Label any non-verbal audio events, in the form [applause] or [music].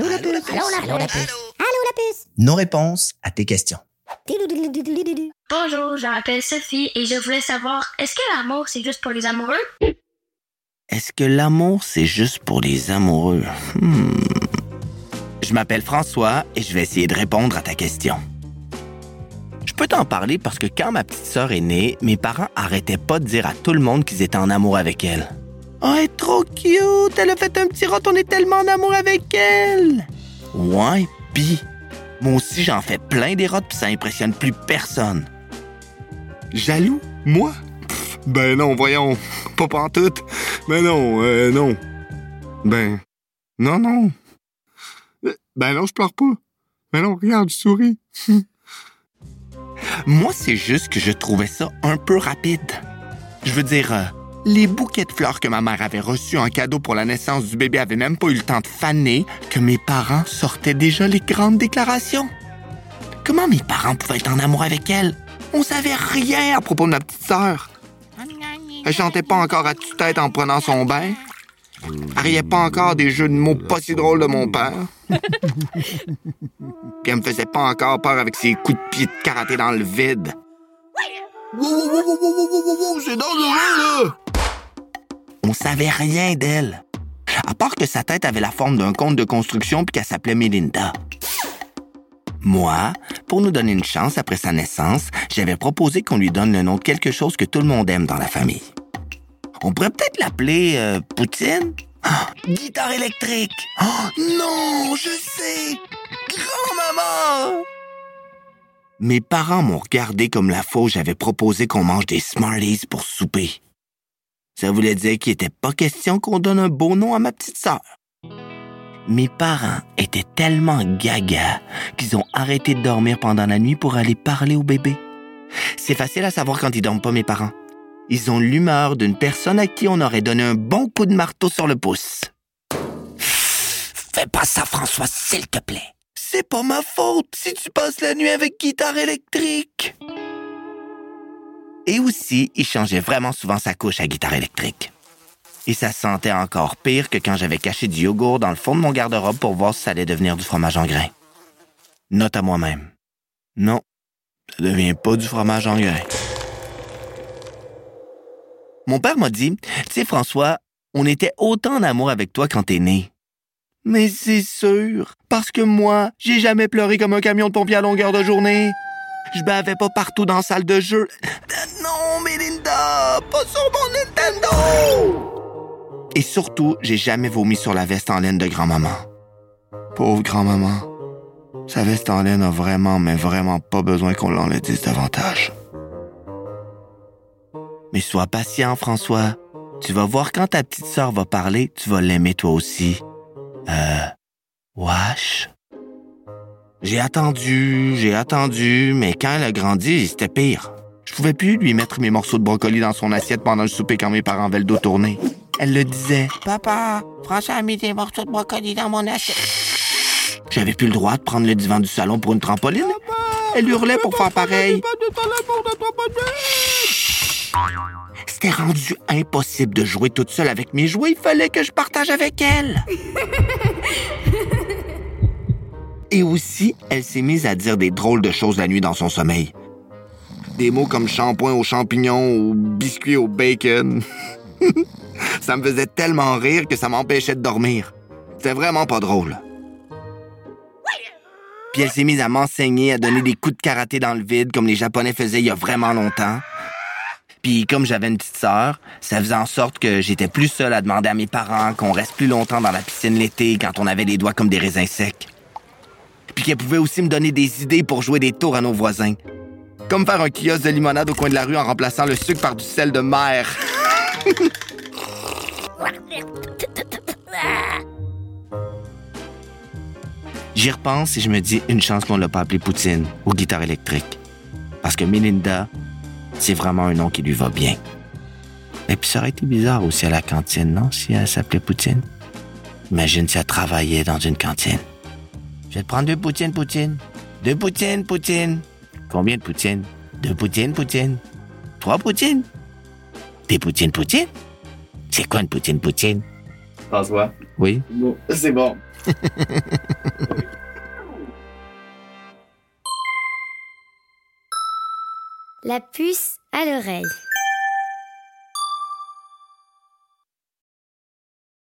Allô la puce Allô la puce Allô la puce Nos réponses à tes questions. Bonjour, je m'appelle Sophie et je voulais savoir, est-ce que l'amour c'est juste pour les amoureux? Est-ce que l'amour, c'est juste pour les amoureux? Hmm. Je m'appelle François et je vais essayer de répondre à ta question. Je peux t'en parler parce que quand ma petite sœur est née, mes parents arrêtaient pas de dire à tout le monde qu'ils étaient en amour avec elle. Oh, elle est trop cute! Elle a fait un petit rot, on est tellement en amour avec elle! Ouais, pis, moi aussi j'en fais plein des rottes pis ça impressionne plus personne. Jaloux? Moi? Ben non, voyons. [laughs] Pas pantoute. Ben non, euh, non. Ben, non, non. Euh, Ben non, je pleure pas. Ben non, regarde, je souris. [laughs] Moi, c'est juste que je trouvais ça un peu rapide. Je veux dire, euh, les bouquets de fleurs que ma mère avait reçus en cadeau pour la naissance du bébé avaient même pas eu le temps de faner que mes parents sortaient déjà les grandes déclarations. Comment mes parents pouvaient être en amour avec elle? On savait rien à propos de ma petite sœur. Elle chantait pas encore à tue-tête en prenant son bain. Elle riait pas encore des jeux de mots pas si drôles de mon père. [laughs] Puis elle me faisait pas encore peur avec ses coups de pied de karaté dans le vide. Wow, wow, wow, wow, wow, wow, wow, wow, c'est dangereux, là! On savait rien d'elle. À part que sa tête avait la forme d'un conte de construction puis qu'elle s'appelait Melinda. Moi, pour nous donner une chance après sa naissance, j'avais proposé qu'on lui donne le nom de quelque chose que tout le monde aime dans la famille. On pourrait peut-être l'appeler euh, Poutine? Ah, guitare électrique! Oh, non, je sais! Grand-maman! Mes parents m'ont regardé comme la où j'avais proposé qu'on mange des Smarties pour souper. Ça voulait dire qu'il n'était pas question qu'on donne un beau nom à ma petite sœur. Mes parents étaient tellement gaga qu'ils ont arrêté de dormir pendant la nuit pour aller parler au bébé. C'est facile à savoir quand ils dorment pas, mes parents. Ils ont l'humeur d'une personne à qui on aurait donné un bon coup de marteau sur le pouce. Fais pas ça, François, s'il te plaît. C'est pas ma faute si tu passes la nuit avec guitare électrique. Et aussi, il changeait vraiment souvent sa couche à guitare électrique. Et ça sentait encore pire que quand j'avais caché du yogourt dans le fond de mon garde-robe pour voir si ça allait devenir du fromage en grains. Note à moi-même. Non, ça devient pas du fromage en grains. Mon père m'a dit, tu sais François, on était autant en amour avec toi quand t'es né. Mais c'est sûr, parce que moi, j'ai jamais pleuré comme un camion de pompier à longueur de journée. Je bavais pas partout dans la salle de jeu. Non, Melinda, pas sur mon Nintendo! Et surtout, j'ai jamais vomi sur la veste en laine de grand-maman. Pauvre grand-maman. Sa veste en laine a vraiment, mais vraiment pas besoin qu'on l'en le dise davantage. Mais sois patient, François. Tu vas voir quand ta petite sœur va parler, tu vas l'aimer toi aussi. Euh, Wash? J'ai attendu, j'ai attendu, mais quand elle a grandi, c'était pire. Je pouvais plus lui mettre mes morceaux de brocoli dans son assiette pendant le souper quand mes parents avaient le dos tourné. Elle le disait. Papa, François a mis des morceaux de brocoli dans mon assiette. J'avais plus le droit de prendre le divan du salon pour une trampoline. Elle hurlait pour faire pareil. C'était rendu impossible de jouer toute seule avec mes jouets. Il fallait que je partage avec elle. [laughs] Et aussi, elle s'est mise à dire des drôles de choses la nuit dans son sommeil. Des mots comme shampoing aux champignons ou biscuit au bacon. [laughs] ça me faisait tellement rire que ça m'empêchait de dormir. C'était vraiment pas drôle. Puis elle s'est mise à m'enseigner à donner des coups de karaté dans le vide comme les Japonais faisaient il y a vraiment longtemps. Puis comme j'avais une petite sœur, ça faisait en sorte que j'étais plus seul à demander à mes parents qu'on reste plus longtemps dans la piscine l'été quand on avait les doigts comme des raisins secs. Puis qu'elle pouvait aussi me donner des idées pour jouer des tours à nos voisins. Comme faire un kiosque de limonade au coin de la rue en remplaçant le sucre par du sel de mer. J'y repense et je me dis une chance qu'on l'a pas appelé Poutine ou guitare électrique. Parce que Melinda, c'est vraiment un nom qui lui va bien. Et puis ça aurait été bizarre aussi à la cantine, non, si elle s'appelait Poutine? Imagine si elle travaillait dans une cantine. Je vais te prendre deux poutines, Poutine. Deux poutines, Poutine. Combien de poutines? Deux poutines, Poutine. Trois poutines? Des poutines, Poutine? C'est quoi une poutine, Poutine? François? Oui? Bon, c'est bon. [laughs] La puce à l'oreille.